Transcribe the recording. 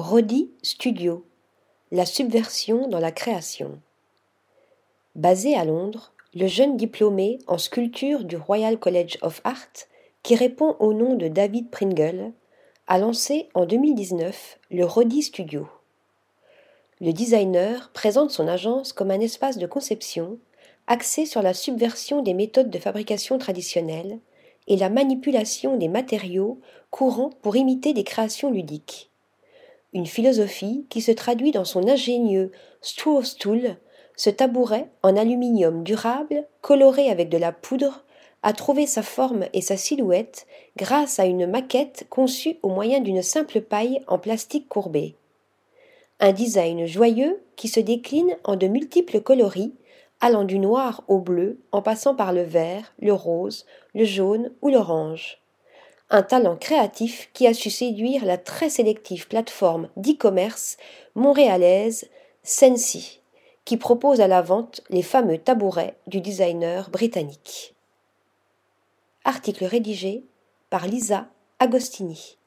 Rodi Studio, la subversion dans la création. Basé à Londres, le jeune diplômé en sculpture du Royal College of Art, qui répond au nom de David Pringle, a lancé en 2019 le Rodi Studio. Le designer présente son agence comme un espace de conception axé sur la subversion des méthodes de fabrication traditionnelles et la manipulation des matériaux courants pour imiter des créations ludiques. Une philosophie qui se traduit dans son ingénieux Straw Stool, ce tabouret en aluminium durable, coloré avec de la poudre, a trouvé sa forme et sa silhouette grâce à une maquette conçue au moyen d'une simple paille en plastique courbé. Un design joyeux qui se décline en de multiples coloris allant du noir au bleu en passant par le vert, le rose, le jaune ou l'orange. Un talent créatif qui a su séduire la très sélective plateforme d'e-commerce montréalaise Sensi, qui propose à la vente les fameux tabourets du designer britannique. Article rédigé par Lisa Agostini.